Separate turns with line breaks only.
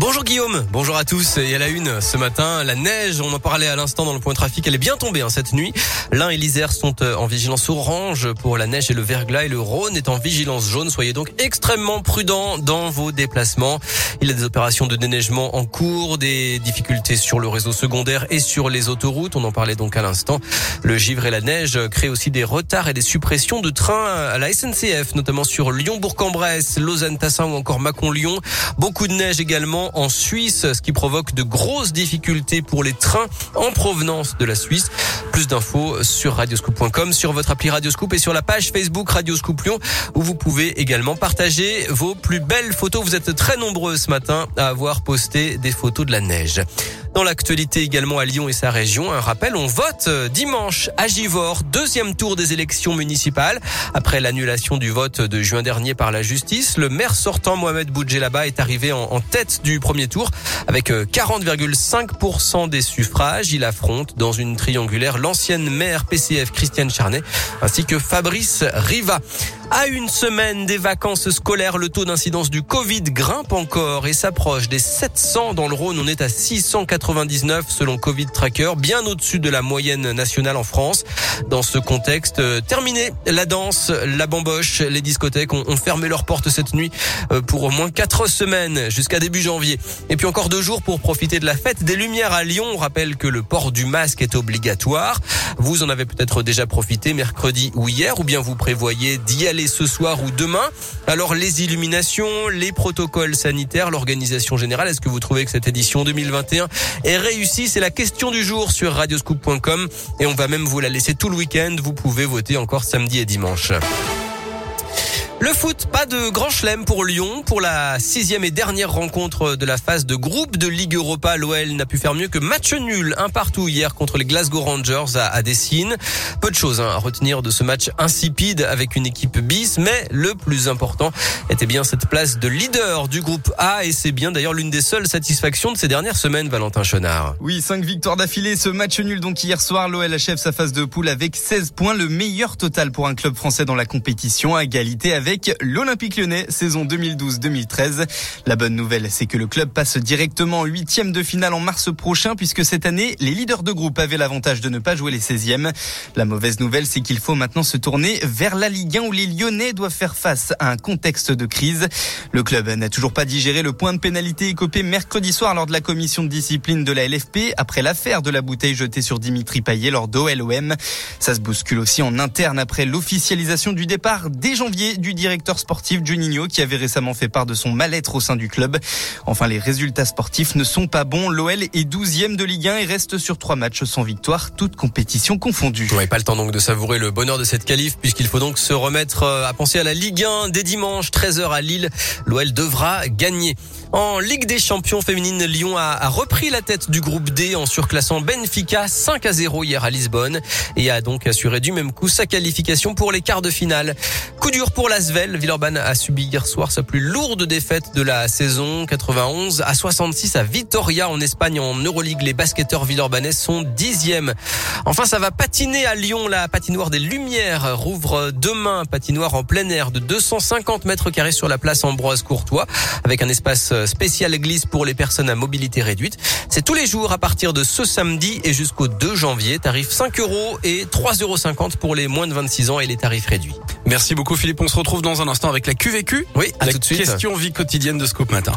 Bonjour Guillaume, bonjour à tous. Et à la une ce matin, la neige, on en parlait à l'instant dans le point trafic, elle est bien tombée hein, cette nuit. L'Ain et l'Isère sont euh, en vigilance orange pour la neige et le verglas et le Rhône est en vigilance jaune. Soyez donc extrêmement prudents dans vos déplacements. Il y a des opérations de déneigement en cours, des difficultés sur le réseau secondaire et sur les autoroutes. On en parlait donc à l'instant. Le givre et la neige créent aussi des retards et des suppressions de trains à la SNCF, notamment sur Lyon-Bourg-en-Bresse, Lausanne-Tassin ou encore Mâcon-Lyon. Beaucoup de neige également en Suisse, ce qui provoque de grosses difficultés pour les trains en provenance de la Suisse. Plus d'infos sur radioscoop.com, sur votre appli Radioscoop et sur la page Facebook Radioscoop Lyon où vous pouvez également partager vos plus belles photos. Vous êtes très nombreux ce matin à avoir posté des photos de la neige. Dans l'actualité également à Lyon et sa région, un rappel, on vote dimanche à Givors, deuxième tour des élections municipales. Après l'annulation du vote de juin dernier par la justice, le maire sortant Mohamed Boudjelaba est arrivé en, tête du premier tour avec 40,5% des suffrages. Il affronte dans une triangulaire l'ancienne maire PCF Christiane Charnet ainsi que Fabrice Riva. À une semaine des vacances scolaires, le taux d'incidence du Covid grimpe encore et s'approche des 700 dans le Rhône. On est à 699 selon Covid Tracker, bien au-dessus de la moyenne nationale en France. Dans ce contexte, euh, terminé la danse, la bamboche, les discothèques ont, fermé leurs portes cette nuit euh, pour au moins quatre semaines jusqu'à début janvier. Et puis encore deux jours pour profiter de la fête des Lumières à Lyon. On rappelle que le port du masque est obligatoire. Vous en avez peut-être déjà profité mercredi ou hier, ou bien vous prévoyez d'y aller ce soir ou demain. Alors les illuminations, les protocoles sanitaires, l'organisation générale, est-ce que vous trouvez que cette édition 2021 est réussie? C'est la question du jour sur radioscoop.com et on va même vous la laisser tout le week-end. Vous pouvez voter encore samedi et dimanche. Le foot, pas de grand chelem pour Lyon. Pour la sixième et dernière rencontre de la phase de groupe de Ligue Europa, l'OL n'a pu faire mieux que match nul, un partout hier contre les Glasgow Rangers à, Dessine. Peu de choses hein, à retenir de ce match insipide avec une équipe bis, mais le plus important était bien cette place de leader du groupe A et c'est bien d'ailleurs l'une des seules satisfactions de ces dernières semaines, Valentin Chenard.
Oui, cinq victoires d'affilée. Ce match nul donc hier soir, l'OL achève sa phase de poule avec 16 points, le meilleur total pour un club français dans la compétition, à égalité avec l'Olympique lyonnais, saison 2012-2013. La bonne nouvelle, c'est que le club passe directement en huitième de finale en mars prochain, puisque cette année, les leaders de groupe avaient l'avantage de ne pas jouer les 16e. La mauvaise nouvelle, c'est qu'il faut maintenant se tourner vers la Ligue 1 où les Lyonnais doivent faire face à un contexte de crise. Le club n'a toujours pas digéré le point de pénalité écopé mercredi soir lors de la commission de discipline de la LFP après l'affaire de la bouteille jetée sur Dimitri Payet lors d'OLOM. Ça se bouscule aussi en interne après l'officialisation du départ dès janvier du directeur sportif Juninho qui avait récemment fait part de son mal-être au sein du club. Enfin, les résultats sportifs ne sont pas bons. L'OL est 12e de Ligue 1 et reste sur trois matchs sans victoire, toutes compétitions confondues.
Ouais, pas le temps donc de savourer le bonheur de cette qualif puisqu'il faut donc se remettre euh, à penser à la Ligue 1 dès dimanche 13h à Lille. L'OL devra gagner. En Ligue des Champions féminines, Lyon a, repris la tête du groupe D en surclassant Benfica 5 à 0 hier à Lisbonne et a donc assuré du même coup sa qualification pour les quarts de finale. Coup dur pour l'Asvel. Villeurbanne a subi hier soir sa plus lourde défaite de la saison 91 à 66 à Vitoria en Espagne en Euroleague. Les basketteurs villeurbanais sont dixièmes. Enfin, ça va patiner à Lyon. La patinoire des Lumières rouvre demain. Patinoire en plein air de 250 mètres carrés sur la place Ambroise Courtois avec un espace spécial glisse pour les personnes à mobilité réduite. C'est tous les jours à partir de ce samedi et jusqu'au 2 janvier. Tarif 5 euros et 3,50 euros pour les moins de 26 ans et les tarifs réduits.
Merci beaucoup Philippe. On se retrouve dans un instant avec la QVQ.
Oui,
à la question vie quotidienne de Scoop Matin.